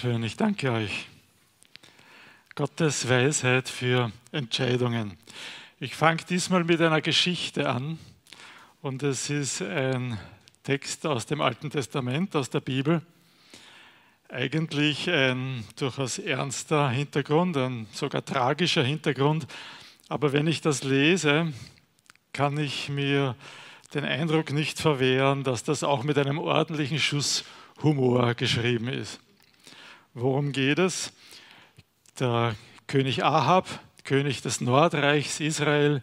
Schön, ich danke euch. Gottes Weisheit für Entscheidungen. Ich fange diesmal mit einer Geschichte an und es ist ein Text aus dem Alten Testament, aus der Bibel. Eigentlich ein durchaus ernster Hintergrund, ein sogar tragischer Hintergrund. Aber wenn ich das lese, kann ich mir den Eindruck nicht verwehren, dass das auch mit einem ordentlichen Schuss Humor geschrieben ist. Worum geht es? Der König Ahab, König des Nordreichs Israel,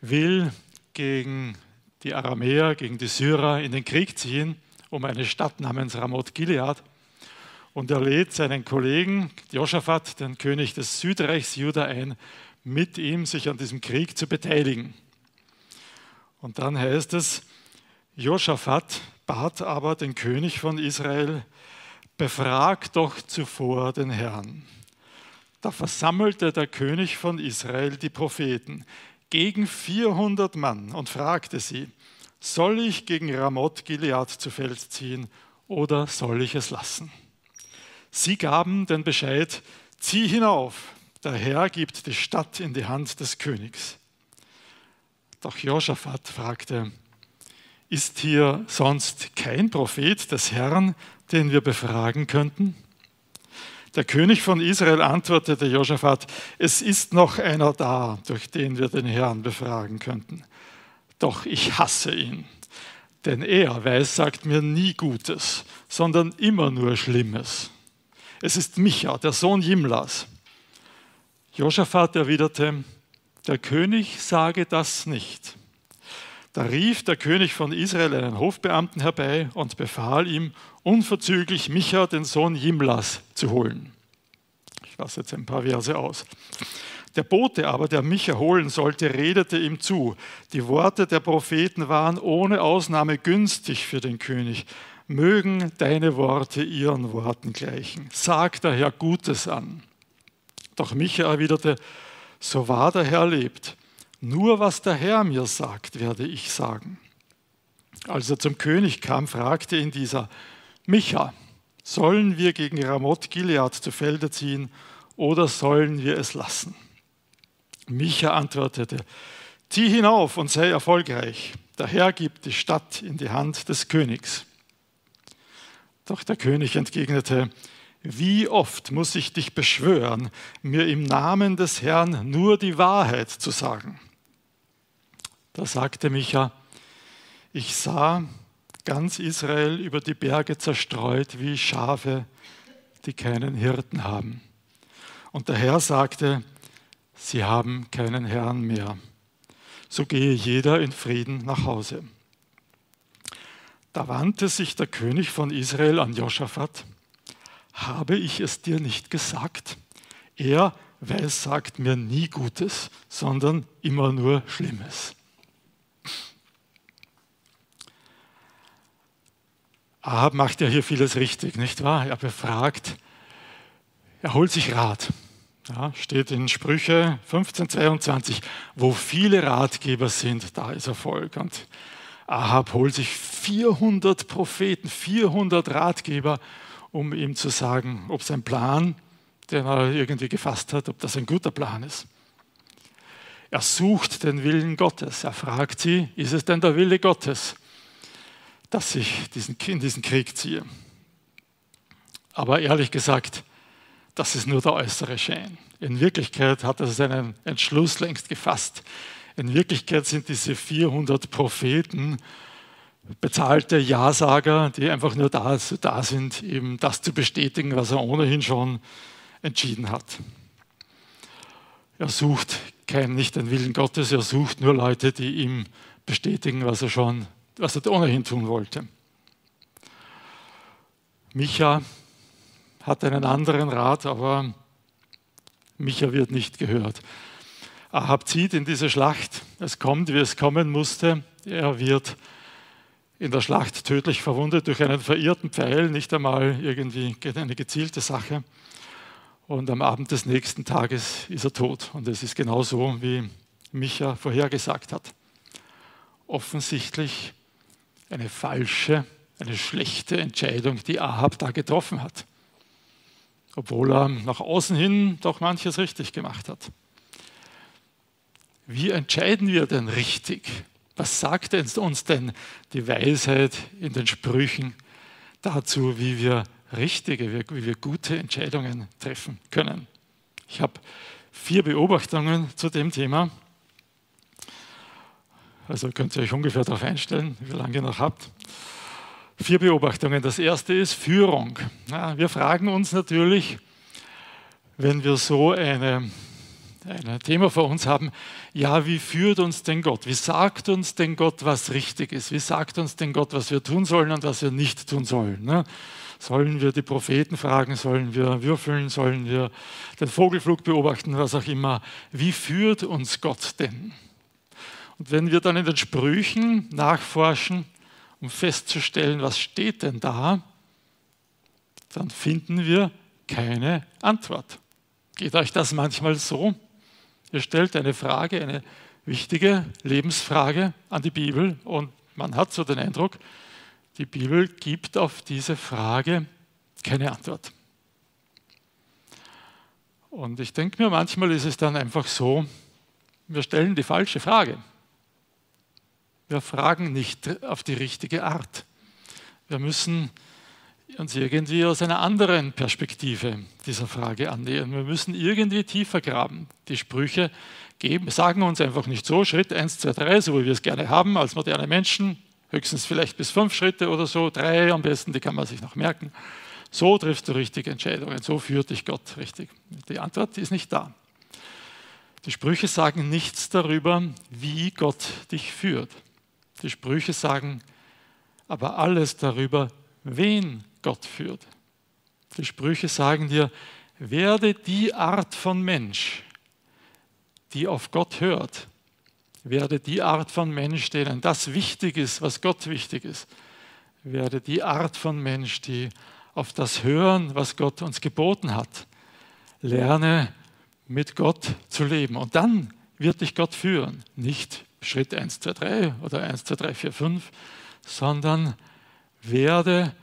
will gegen die Aramäer, gegen die Syrer in den Krieg ziehen, um eine Stadt namens Ramoth Gilead. Und er lädt seinen Kollegen Josaphat, den König des Südreichs Juda, ein, mit ihm sich an diesem Krieg zu beteiligen. Und dann heißt es, Josaphat bat aber den König von Israel, befrag doch zuvor den Herrn. Da versammelte der König von Israel die Propheten gegen 400 Mann und fragte sie, soll ich gegen Ramoth Gilead zu Feld ziehen oder soll ich es lassen? Sie gaben den Bescheid, zieh hinauf, der Herr gibt die Stadt in die Hand des Königs. Doch Josaphat fragte, ist hier sonst kein Prophet des Herrn, den wir befragen könnten? Der König von Israel antwortete Josaphat, es ist noch einer da, durch den wir den Herrn befragen könnten. Doch ich hasse ihn, denn er weiß, sagt mir nie Gutes, sondern immer nur Schlimmes. Es ist Micha, der Sohn Jimlas. Josaphat erwiderte, der König sage das nicht. Da rief der König von Israel einen Hofbeamten herbei und befahl ihm, unverzüglich Micha, den Sohn Jimlas, zu holen. Ich lasse jetzt ein paar Verse aus. Der Bote aber, der Micha holen sollte, redete ihm zu. Die Worte der Propheten waren ohne Ausnahme günstig für den König. Mögen deine Worte ihren Worten gleichen. Sag daher Gutes an. Doch Micha erwiderte, so wahr der Herr lebt, nur was der Herr mir sagt, werde ich sagen. Als er zum König kam, fragte ihn dieser, Micha, sollen wir gegen Ramoth Gilead zu Felde ziehen oder sollen wir es lassen? Micha antwortete, zieh hinauf und sei erfolgreich. Der Herr gibt die Stadt in die Hand des Königs. Doch der König entgegnete, wie oft muss ich dich beschwören, mir im Namen des Herrn nur die Wahrheit zu sagen? Da sagte Micha, ich sah ganz Israel über die Berge zerstreut wie Schafe, die keinen Hirten haben. Und der Herr sagte, sie haben keinen Herrn mehr. So gehe jeder in Frieden nach Hause. Da wandte sich der König von Israel an Josaphat habe ich es dir nicht gesagt? Er weiß, sagt mir nie Gutes, sondern immer nur Schlimmes. Ahab macht ja hier vieles richtig, nicht wahr? Er befragt, er holt sich Rat. Ja, steht in Sprüche 15, 22, wo viele Ratgeber sind, da ist Erfolg. Und Ahab holt sich 400 Propheten, 400 Ratgeber um ihm zu sagen, ob sein Plan, den er irgendwie gefasst hat, ob das ein guter Plan ist. Er sucht den Willen Gottes. Er fragt sie, ist es denn der Wille Gottes, dass ich diesen, in diesen Krieg ziehe? Aber ehrlich gesagt, das ist nur der äußere Schein. In Wirklichkeit hat er seinen Entschluss längst gefasst. In Wirklichkeit sind diese 400 Propheten bezahlte Ja-Sager, die einfach nur da, da sind, eben das zu bestätigen, was er ohnehin schon entschieden hat. Er sucht kein, nicht den Willen Gottes, er sucht nur Leute, die ihm bestätigen, was er schon, was er ohnehin tun wollte. Micha hat einen anderen Rat, aber Micha wird nicht gehört. Ahab zieht in diese Schlacht. Es kommt, wie es kommen musste. Er wird in der Schlacht tödlich verwundet durch einen verirrten Pfeil, nicht einmal irgendwie eine gezielte Sache. Und am Abend des nächsten Tages ist er tot. Und es ist genau so, wie Micha vorhergesagt hat. Offensichtlich eine falsche, eine schlechte Entscheidung, die Ahab da getroffen hat. obwohl er nach außen hin doch manches richtig gemacht hat. Wie entscheiden wir denn richtig? Was sagt uns denn die Weisheit in den Sprüchen dazu, wie wir richtige, wie wir gute Entscheidungen treffen können? Ich habe vier Beobachtungen zu dem Thema. Also könnt ihr euch ungefähr darauf einstellen, wie lange ihr noch habt. Vier Beobachtungen. Das erste ist Führung. Ja, wir fragen uns natürlich, wenn wir so eine, ein Thema vor uns haben, ja, wie führt uns denn Gott? Wie sagt uns denn Gott, was richtig ist? Wie sagt uns denn Gott, was wir tun sollen und was wir nicht tun sollen? Ne? Sollen wir die Propheten fragen? Sollen wir würfeln? Sollen wir den Vogelflug beobachten? Was auch immer. Wie führt uns Gott denn? Und wenn wir dann in den Sprüchen nachforschen, um festzustellen, was steht denn da, dann finden wir keine Antwort. Geht euch das manchmal so? Ihr stellt eine Frage, eine wichtige Lebensfrage an die Bibel und man hat so den Eindruck, die Bibel gibt auf diese Frage keine Antwort. Und ich denke mir, manchmal ist es dann einfach so, wir stellen die falsche Frage. Wir fragen nicht auf die richtige Art. Wir müssen uns irgendwie aus einer anderen Perspektive dieser Frage annähern. Wir müssen irgendwie tiefer graben. Die Sprüche geben, sagen uns einfach nicht so, Schritt 1, 2, 3, so wie wir es gerne haben als moderne Menschen, höchstens vielleicht bis fünf Schritte oder so, drei am besten, die kann man sich noch merken. So triffst du richtige Entscheidungen, so führt dich Gott richtig. Die Antwort ist nicht da. Die Sprüche sagen nichts darüber, wie Gott dich führt. Die Sprüche sagen aber alles darüber, wen Gott führt. Die Sprüche sagen dir, werde die Art von Mensch, die auf Gott hört. Werde die Art von Mensch, denen das wichtig ist, was Gott wichtig ist. Werde die Art von Mensch, die auf das hören, was Gott uns geboten hat. Lerne mit Gott zu leben. Und dann wird dich Gott führen. Nicht Schritt 1, 2, 3 oder 1, 2, 3, 4, 5, sondern werde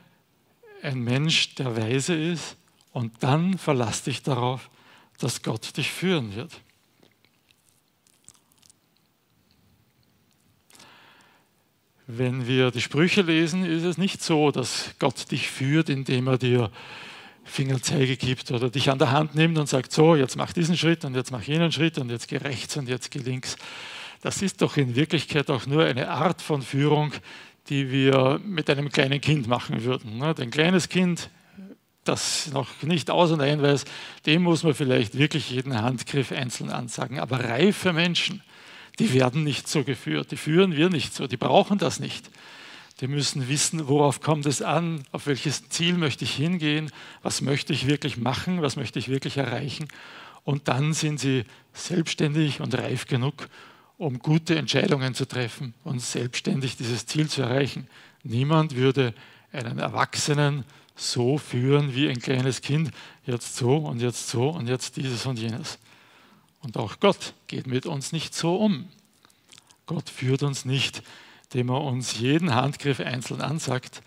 ein Mensch, der weise ist und dann verlass dich darauf, dass Gott dich führen wird. Wenn wir die Sprüche lesen, ist es nicht so, dass Gott dich führt, indem er dir Fingerzeige gibt oder dich an der Hand nimmt und sagt, so, jetzt mach diesen Schritt und jetzt mach jenen Schritt und jetzt geh rechts und jetzt geh links, das ist doch in Wirklichkeit auch nur eine Art von Führung, die wir mit einem kleinen Kind machen würden. Ne? Ein kleines Kind, das noch nicht aus und ein weiß, dem muss man vielleicht wirklich jeden Handgriff einzeln ansagen. Aber reife Menschen, die werden nicht so geführt, die führen wir nicht so, die brauchen das nicht. Die müssen wissen, worauf kommt es an, auf welches Ziel möchte ich hingehen, was möchte ich wirklich machen, was möchte ich wirklich erreichen. Und dann sind sie selbstständig und reif genug, um gute Entscheidungen zu treffen und selbstständig dieses Ziel zu erreichen. Niemand würde einen Erwachsenen so führen wie ein kleines Kind, jetzt so und jetzt so und jetzt dieses und jenes. Und auch Gott geht mit uns nicht so um. Gott führt uns nicht, indem er uns jeden Handgriff einzeln ansagt.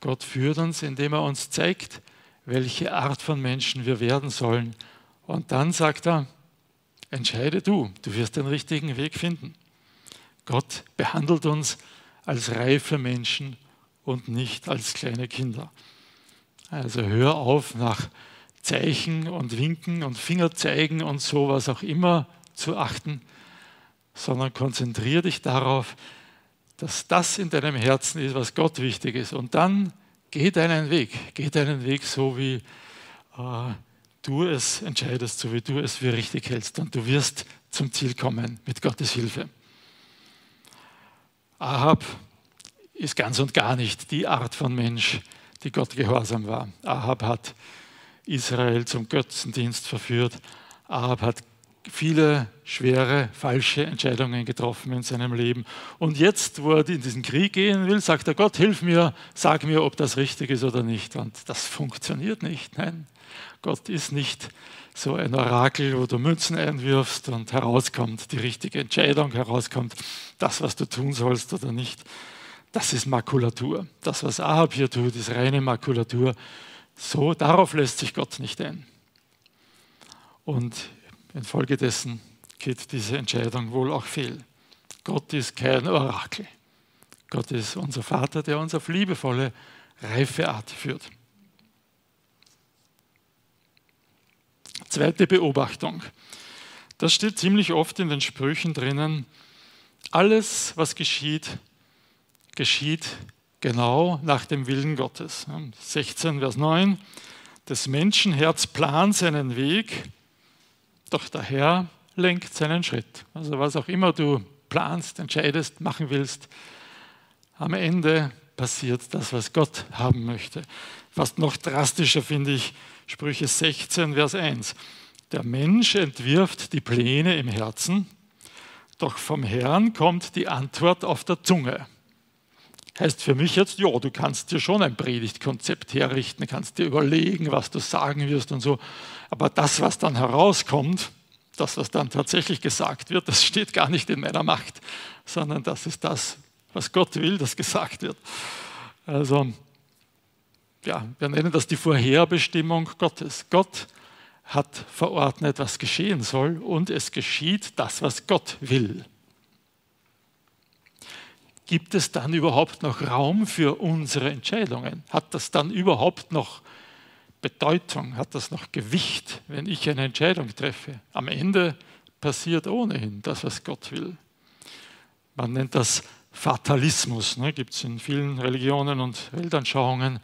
Gott führt uns, indem er uns zeigt, welche Art von Menschen wir werden sollen. Und dann sagt er, Entscheide du, du wirst den richtigen Weg finden. Gott behandelt uns als reife Menschen und nicht als kleine Kinder. Also hör auf, nach Zeichen und Winken und Fingerzeigen und sowas auch immer zu achten, sondern konzentriere dich darauf, dass das in deinem Herzen ist, was Gott wichtig ist. Und dann geh deinen Weg. Geh deinen Weg so, wie äh, du es entscheidest, so wie du es für richtig hältst. Und du wirst zum Ziel kommen mit Gottes Hilfe. Ahab ist ganz und gar nicht die Art von Mensch, die Gott gehorsam war. Ahab hat Israel zum Götzendienst verführt. Ahab hat viele schwere, falsche Entscheidungen getroffen in seinem Leben. Und jetzt, wo er in diesen Krieg gehen will, sagt er, Gott, hilf mir, sag mir, ob das richtig ist oder nicht. Und das funktioniert nicht. Nein, Gott ist nicht so ein Orakel, wo du Münzen einwirfst und herauskommt die richtige Entscheidung, herauskommt das, was du tun sollst oder nicht. Das ist Makulatur. Das, was Ahab hier tut, ist reine Makulatur. So, darauf lässt sich Gott nicht ein. Und infolgedessen geht diese Entscheidung wohl auch fehl. Gott ist kein Orakel. Gott ist unser Vater, der uns auf liebevolle, reife Art führt. Zweite Beobachtung. Das steht ziemlich oft in den Sprüchen drinnen. Alles, was geschieht, geschieht genau nach dem Willen Gottes. 16, Vers 9. Des Menschenherz plant seinen Weg, doch der Herr lenkt seinen Schritt. Also was auch immer du planst, entscheidest, machen willst, am Ende passiert das, was Gott haben möchte. Fast noch drastischer finde ich Sprüche 16, Vers 1. Der Mensch entwirft die Pläne im Herzen, doch vom Herrn kommt die Antwort auf der Zunge. Heißt für mich jetzt, ja, du kannst dir schon ein Predigtkonzept herrichten, kannst dir überlegen, was du sagen wirst und so. Aber das, was dann herauskommt, das, was dann tatsächlich gesagt wird, das steht gar nicht in meiner Macht, sondern das ist das, was Gott will, das gesagt wird. Also, ja, wir nennen das die Vorherbestimmung Gottes. Gott hat verordnet, was geschehen soll und es geschieht das, was Gott will gibt es dann überhaupt noch Raum für unsere Entscheidungen? Hat das dann überhaupt noch Bedeutung? Hat das noch Gewicht, wenn ich eine Entscheidung treffe? Am Ende passiert ohnehin das, was Gott will. Man nennt das Fatalismus, ne? gibt es in vielen Religionen und Weltanschauungen.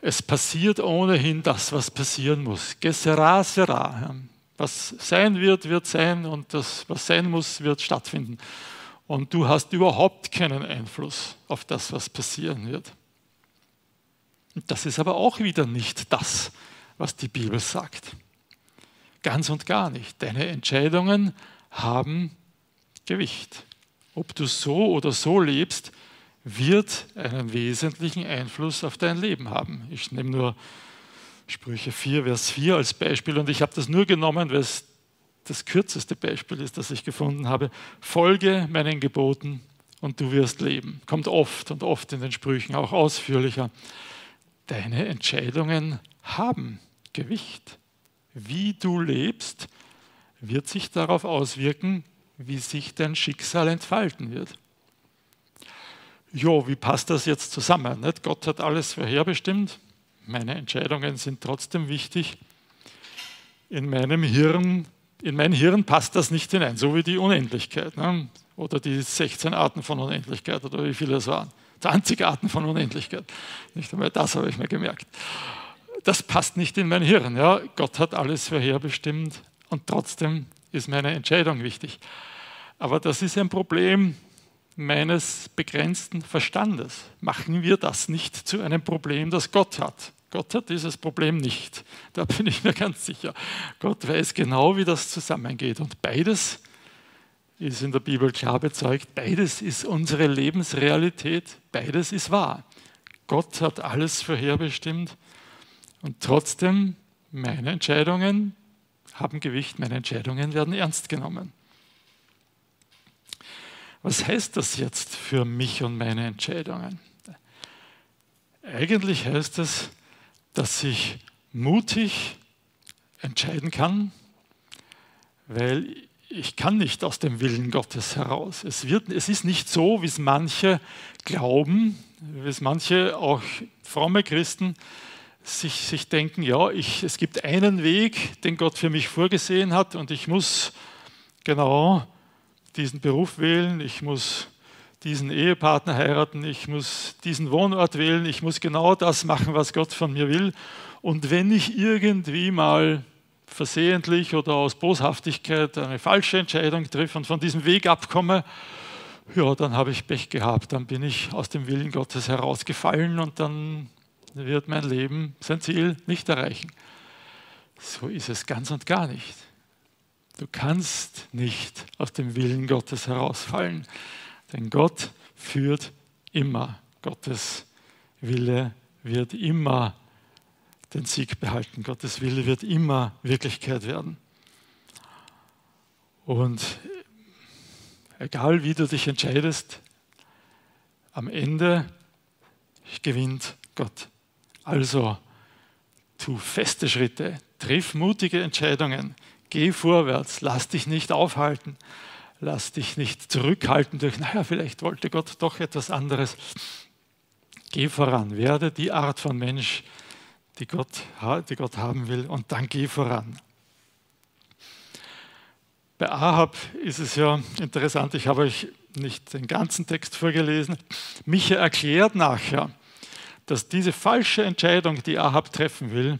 Es passiert ohnehin das, was passieren muss. Gesera sera. Was sein wird, wird sein und das, was sein muss, wird stattfinden und du hast überhaupt keinen Einfluss auf das, was passieren wird. Und das ist aber auch wieder nicht das, was die Bibel sagt. Ganz und gar nicht. Deine Entscheidungen haben Gewicht. Ob du so oder so lebst, wird einen wesentlichen Einfluss auf dein Leben haben. Ich nehme nur Sprüche 4, Vers 4 als Beispiel und ich habe das nur genommen, weil es das kürzeste Beispiel ist, das ich gefunden habe, folge meinen Geboten und du wirst leben. Kommt oft und oft in den Sprüchen, auch ausführlicher. Deine Entscheidungen haben Gewicht. Wie du lebst, wird sich darauf auswirken, wie sich dein Schicksal entfalten wird. Jo, wie passt das jetzt zusammen? Nicht? Gott hat alles vorherbestimmt. Meine Entscheidungen sind trotzdem wichtig. In meinem Hirn in mein Hirn passt das nicht hinein, so wie die Unendlichkeit ne? oder die 16 Arten von Unendlichkeit oder wie viele es waren. 20 Arten von Unendlichkeit. Nicht einmal das habe ich mir gemerkt. Das passt nicht in mein Hirn. Ja? Gott hat alles vorherbestimmt und trotzdem ist meine Entscheidung wichtig. Aber das ist ein Problem meines begrenzten Verstandes. Machen wir das nicht zu einem Problem, das Gott hat. Gott hat dieses Problem nicht. Da bin ich mir ganz sicher. Gott weiß genau, wie das zusammengeht. Und beides ist in der Bibel klar bezeugt. Beides ist unsere Lebensrealität. Beides ist wahr. Gott hat alles vorherbestimmt. Und trotzdem, meine Entscheidungen haben Gewicht. Meine Entscheidungen werden ernst genommen. Was heißt das jetzt für mich und meine Entscheidungen? Eigentlich heißt es, dass ich mutig entscheiden kann, weil ich kann nicht aus dem Willen Gottes heraus. Es, wird, es ist nicht so, wie es manche glauben, wie es manche auch fromme Christen sich, sich denken, ja, ich, es gibt einen Weg, den Gott für mich vorgesehen hat und ich muss genau diesen Beruf wählen, ich muss diesen Ehepartner heiraten, ich muss diesen Wohnort wählen, ich muss genau das machen, was Gott von mir will. Und wenn ich irgendwie mal versehentlich oder aus Boshaftigkeit eine falsche Entscheidung treffe und von diesem Weg abkomme, ja, dann habe ich Pech gehabt, dann bin ich aus dem Willen Gottes herausgefallen und dann wird mein Leben sein Ziel nicht erreichen. So ist es ganz und gar nicht. Du kannst nicht aus dem Willen Gottes herausfallen. Denn Gott führt immer. Gottes Wille wird immer den Sieg behalten. Gottes Wille wird immer Wirklichkeit werden. Und egal wie du dich entscheidest, am Ende gewinnt Gott. Also tu feste Schritte, triff mutige Entscheidungen, Geh vorwärts, lass dich nicht aufhalten, lass dich nicht zurückhalten durch, naja, vielleicht wollte Gott doch etwas anderes. Geh voran, werde die Art von Mensch, die Gott, die Gott haben will, und dann geh voran. Bei Ahab ist es ja interessant, ich habe euch nicht den ganzen Text vorgelesen. Micha erklärt nachher, dass diese falsche Entscheidung, die Ahab treffen will,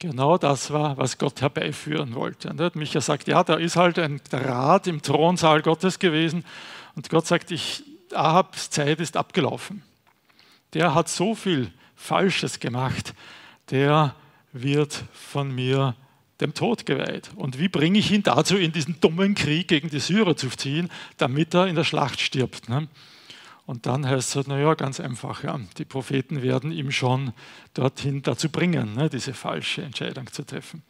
genau das war, was Gott herbeiführen wollte. Und Micha sagt, ja, da ist halt ein Rat im Thronsaal Gottes gewesen und Gott sagt, ich, Ahabs Zeit ist abgelaufen. Der hat so viel Falsches gemacht, der wird von mir dem Tod geweiht. Und wie bringe ich ihn dazu, in diesen dummen Krieg gegen die Syrer zu ziehen, damit er in der Schlacht stirbt? Ne? Und dann heißt es, naja, ganz einfach, ja, die Propheten werden ihm schon dorthin dazu bringen, ne, diese falsche Entscheidung zu treffen.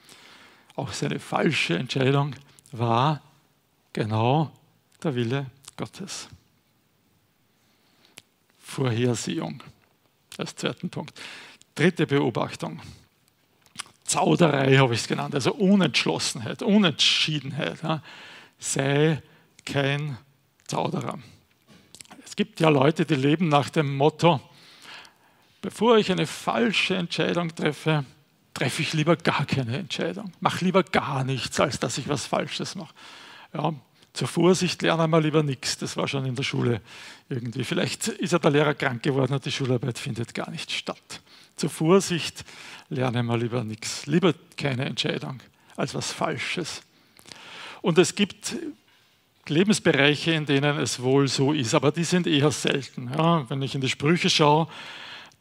Auch seine falsche Entscheidung war genau der Wille Gottes. Vorhersehung als zweiten Punkt. Dritte Beobachtung. Zauderei habe ich es genannt, also Unentschlossenheit, Unentschiedenheit. Ja. Sei kein Zauderer. Es gibt ja Leute, die leben nach dem Motto, bevor ich eine falsche Entscheidung treffe, treffe ich lieber gar keine Entscheidung. Mach lieber gar nichts, als dass ich was Falsches mache. Ja, zur Vorsicht lernen wir lieber nichts. Das war schon in der Schule irgendwie. Vielleicht ist ja der Lehrer krank geworden und die Schularbeit findet gar nicht statt. Zur Vorsicht lernen wir lieber nichts. Lieber keine Entscheidung als was Falsches. Und es gibt Lebensbereiche, in denen es wohl so ist, aber die sind eher selten. Ja, wenn ich in die Sprüche schaue,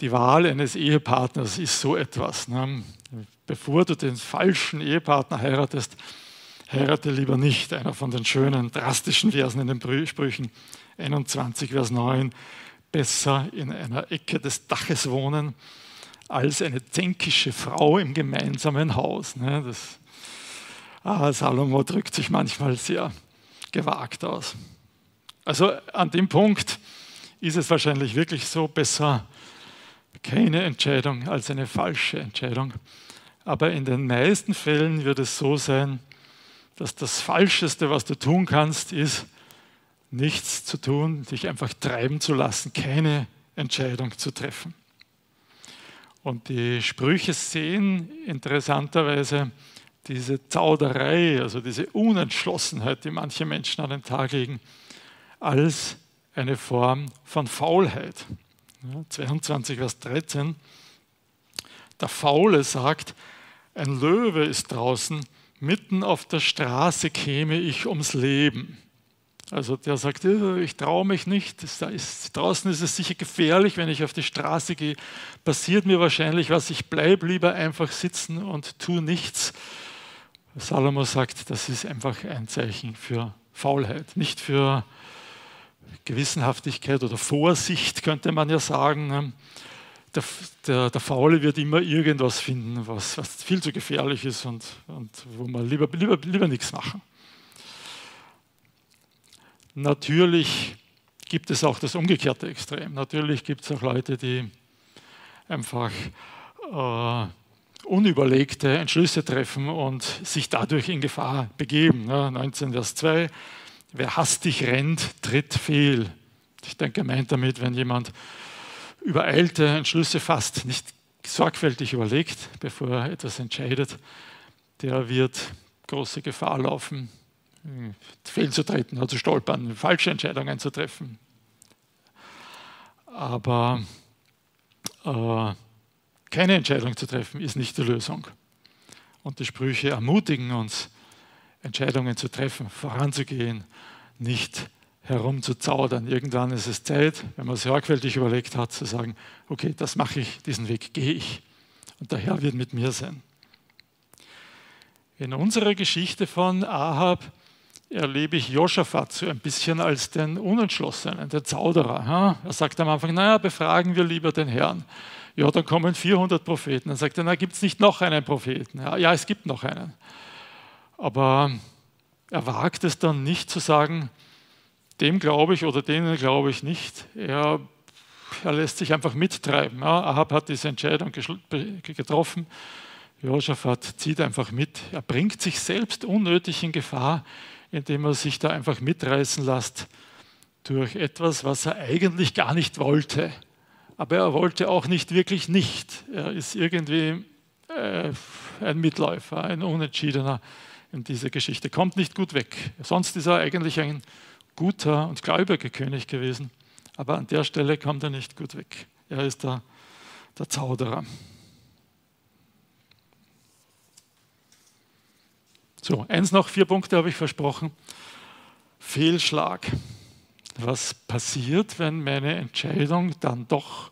die Wahl eines Ehepartners ist so etwas. Ne? Bevor du den falschen Ehepartner heiratest, heirate lieber nicht. Einer von den schönen, drastischen Versen in den Sprüchen 21, Vers 9. Besser in einer Ecke des Daches wohnen, als eine zänkische Frau im gemeinsamen Haus. Ne? Das, ah, Salomo drückt sich manchmal sehr gewagt aus. Also an dem Punkt ist es wahrscheinlich wirklich so besser keine Entscheidung als eine falsche Entscheidung. Aber in den meisten Fällen wird es so sein, dass das Falscheste, was du tun kannst, ist, nichts zu tun, dich einfach treiben zu lassen, keine Entscheidung zu treffen. Und die Sprüche sehen interessanterweise diese Zauderei, also diese Unentschlossenheit, die manche Menschen an den Tag legen, als eine Form von Faulheit. Ja, 22, Vers 13. Der Faule sagt, ein Löwe ist draußen, mitten auf der Straße käme ich ums Leben. Also der sagt, ich traue mich nicht, ist, draußen ist es sicher gefährlich, wenn ich auf die Straße gehe, passiert mir wahrscheinlich was, ich bleibe lieber einfach sitzen und tue nichts. Salomo sagt, das ist einfach ein Zeichen für Faulheit, nicht für Gewissenhaftigkeit oder Vorsicht, könnte man ja sagen. Der, der, der Faule wird immer irgendwas finden, was, was viel zu gefährlich ist und, und wo man lieber, lieber, lieber nichts machen. Natürlich gibt es auch das umgekehrte Extrem. Natürlich gibt es auch Leute, die einfach äh, unüberlegte Entschlüsse treffen und sich dadurch in Gefahr begeben. 19 Vers 2, wer hastig rennt, tritt fehl. Ich denke, meint damit, wenn jemand übereilte Entschlüsse fasst, nicht sorgfältig überlegt, bevor er etwas entscheidet, der wird große Gefahr laufen, fehlzutreten oder zu stolpern, falsche Entscheidungen zu treffen. Aber äh, keine Entscheidung zu treffen ist nicht die Lösung. Und die Sprüche ermutigen uns, Entscheidungen zu treffen, voranzugehen, nicht herumzuzaudern. Irgendwann ist es Zeit, wenn man sorgfältig überlegt hat, zu sagen, okay, das mache ich, diesen Weg gehe ich. Und der Herr wird mit mir sein. In unserer Geschichte von Ahab erlebe ich Josaphat so ein bisschen als den Unentschlossenen, den Zauderer. Er sagt am Anfang, naja, befragen wir lieber den Herrn ja, dann kommen 400 Propheten. Dann sagt er, na, gibt es nicht noch einen Propheten? Ja, ja, es gibt noch einen. Aber er wagt es dann nicht zu sagen, dem glaube ich oder denen glaube ich nicht. Er, er lässt sich einfach mittreiben. Ja, Ahab hat diese Entscheidung getroffen. Josaphat zieht einfach mit. Er bringt sich selbst unnötig in Gefahr, indem er sich da einfach mitreißen lässt durch etwas, was er eigentlich gar nicht wollte. Aber er wollte auch nicht wirklich nicht. Er ist irgendwie äh, ein Mitläufer, ein Unentschiedener in dieser Geschichte. Kommt nicht gut weg. Sonst ist er eigentlich ein guter und gläubiger König gewesen. Aber an der Stelle kommt er nicht gut weg. Er ist der, der Zauderer. So, eins noch, vier Punkte habe ich versprochen. Fehlschlag. Was passiert, wenn meine Entscheidung dann doch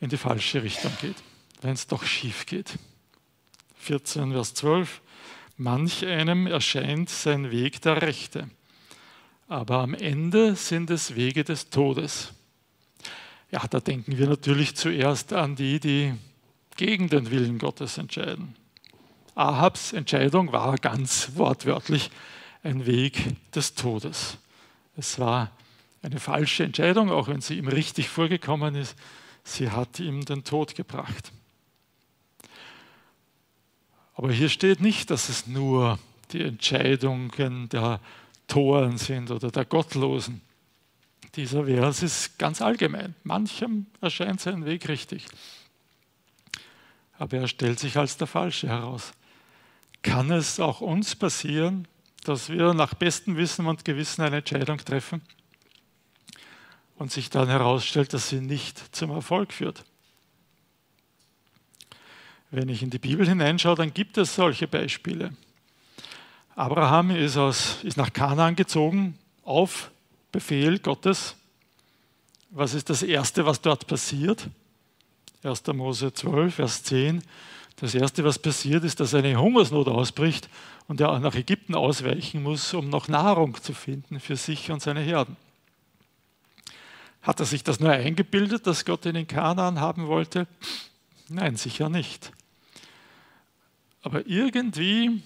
in die falsche Richtung geht, wenn es doch schief geht? 14, Vers 12. Manch einem erscheint sein Weg der Rechte, aber am Ende sind es Wege des Todes. Ja, da denken wir natürlich zuerst an die, die gegen den Willen Gottes entscheiden. Ahabs Entscheidung war ganz wortwörtlich ein Weg des Todes. Es war eine falsche Entscheidung, auch wenn sie ihm richtig vorgekommen ist. Sie hat ihm den Tod gebracht. Aber hier steht nicht, dass es nur die Entscheidungen der Toren sind oder der Gottlosen. Dieser Vers ist ganz allgemein. Manchem erscheint sein Weg richtig. Aber er stellt sich als der Falsche heraus kann es auch uns passieren, dass wir nach bestem Wissen und Gewissen eine Entscheidung treffen und sich dann herausstellt, dass sie nicht zum Erfolg führt. Wenn ich in die Bibel hineinschaue, dann gibt es solche Beispiele. Abraham ist, aus, ist nach Kanaan gezogen auf Befehl Gottes. Was ist das Erste, was dort passiert? 1. Mose 12, Vers 10. Das Erste, was passiert, ist, dass eine Hungersnot ausbricht und er nach Ägypten ausweichen muss, um noch Nahrung zu finden für sich und seine Herden. Hat er sich das nur eingebildet, dass Gott ihn in Kanaan haben wollte? Nein, sicher nicht. Aber irgendwie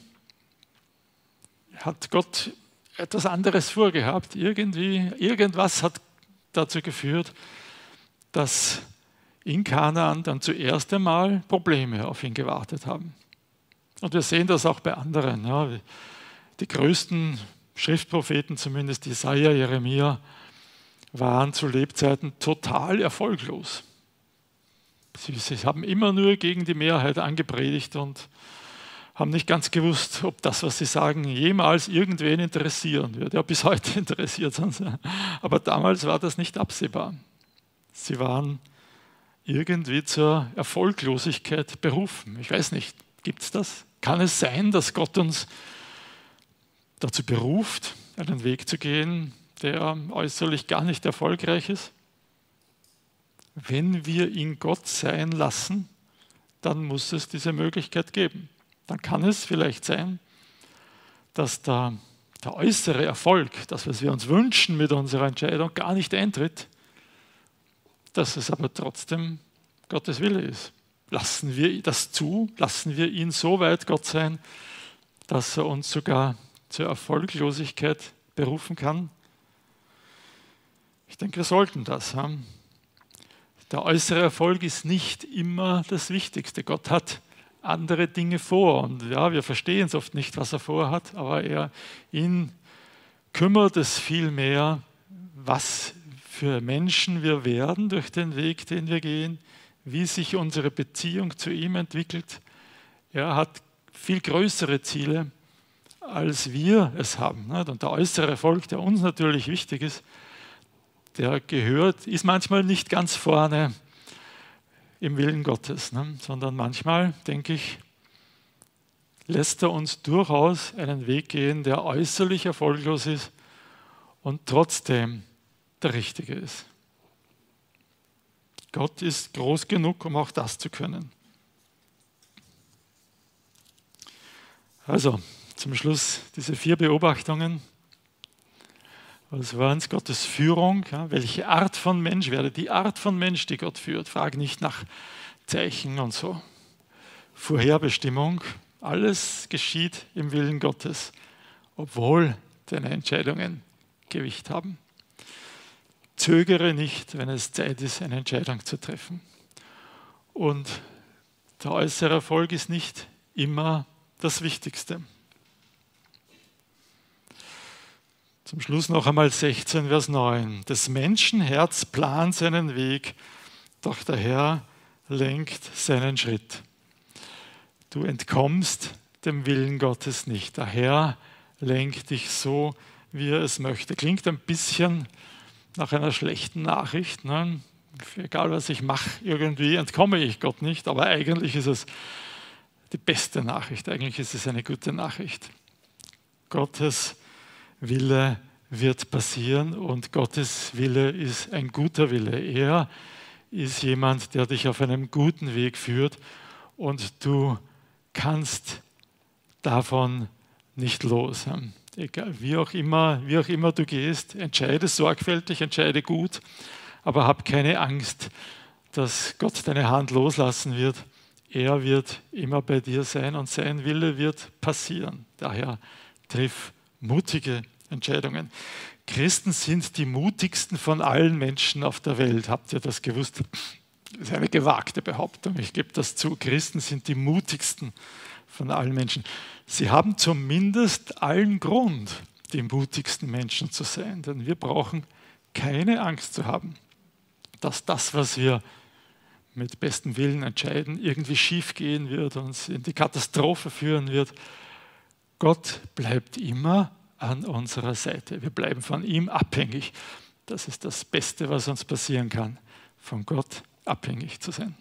hat Gott etwas anderes vorgehabt. Irgendwie, irgendwas hat dazu geführt, dass in Kanaan dann zuerst einmal Probleme auf ihn gewartet haben. Und wir sehen das auch bei anderen. Ja. Die größten Schriftpropheten, zumindest Jesaja, Jeremia, waren zu Lebzeiten total erfolglos. Sie, sie haben immer nur gegen die Mehrheit angepredigt und haben nicht ganz gewusst, ob das, was sie sagen, jemals irgendwen interessieren wird. Ja, bis heute interessiert es Aber damals war das nicht absehbar. Sie waren irgendwie zur Erfolglosigkeit berufen. Ich weiß nicht, gibt es das? Kann es sein, dass Gott uns dazu beruft, einen Weg zu gehen, der äußerlich gar nicht erfolgreich ist? Wenn wir ihn Gott sein lassen, dann muss es diese Möglichkeit geben. Dann kann es vielleicht sein, dass der, der äußere Erfolg, das, was wir uns wünschen mit unserer Entscheidung, gar nicht eintritt, dass es aber trotzdem Gottes Wille ist. Lassen wir das zu, lassen wir ihn so weit Gott sein, dass er uns sogar zur Erfolglosigkeit berufen kann. Ich denke, wir sollten das haben. Der äußere Erfolg ist nicht immer das Wichtigste. Gott hat andere Dinge vor und ja, wir verstehen es oft nicht, was er vorhat, aber er ihn kümmert es vielmehr, was für Menschen wir werden durch den Weg, den wir gehen, wie sich unsere Beziehung zu ihm entwickelt. Er hat viel größere Ziele, als wir es haben. Und der äußere Erfolg, der uns natürlich wichtig ist, der gehört, ist manchmal nicht ganz vorne im Willen Gottes, sondern manchmal, denke ich, lässt er uns durchaus einen Weg gehen, der äußerlich erfolglos ist und trotzdem der richtige ist. Gott ist groß genug, um auch das zu können. Also, zum Schluss diese vier Beobachtungen. Was waren es? Gottes Führung. Welche Art von Mensch werde? Die Art von Mensch, die Gott führt. Frage nicht nach Zeichen und so. Vorherbestimmung. Alles geschieht im Willen Gottes, obwohl deine Entscheidungen Gewicht haben. Zögere nicht, wenn es Zeit ist, eine Entscheidung zu treffen. Und Der äußere Erfolg ist nicht immer das Wichtigste. Zum Schluss noch einmal 16, Vers 9. Des Menschen Herz plant seinen Weg, doch der Herr lenkt seinen Schritt. Du entkommst dem Willen Gottes nicht. Der Herr lenkt dich so, wie er es möchte. Klingt ein bisschen nach einer schlechten Nachricht. Ne? Egal was ich mache, irgendwie entkomme ich Gott nicht, aber eigentlich ist es die beste Nachricht, eigentlich ist es eine gute Nachricht. Gottes Wille wird passieren und Gottes Wille ist ein guter Wille. Er ist jemand, der dich auf einem guten Weg führt und du kannst davon nicht los. Egal, wie auch immer, wie auch immer du gehst, entscheide sorgfältig, entscheide gut, aber hab keine Angst, dass Gott deine Hand loslassen wird. Er wird immer bei dir sein und sein Wille wird passieren. Daher triff mutige Entscheidungen. Christen sind die mutigsten von allen Menschen auf der Welt. Habt ihr das gewusst? Das ist eine gewagte Behauptung. Ich gebe das zu. Christen sind die mutigsten von allen Menschen. Sie haben zumindest allen Grund, die mutigsten Menschen zu sein. Denn wir brauchen keine Angst zu haben, dass das, was wir mit bestem Willen entscheiden, irgendwie schief gehen wird, uns in die Katastrophe führen wird. Gott bleibt immer an unserer Seite. Wir bleiben von ihm abhängig. Das ist das Beste, was uns passieren kann, von Gott abhängig zu sein.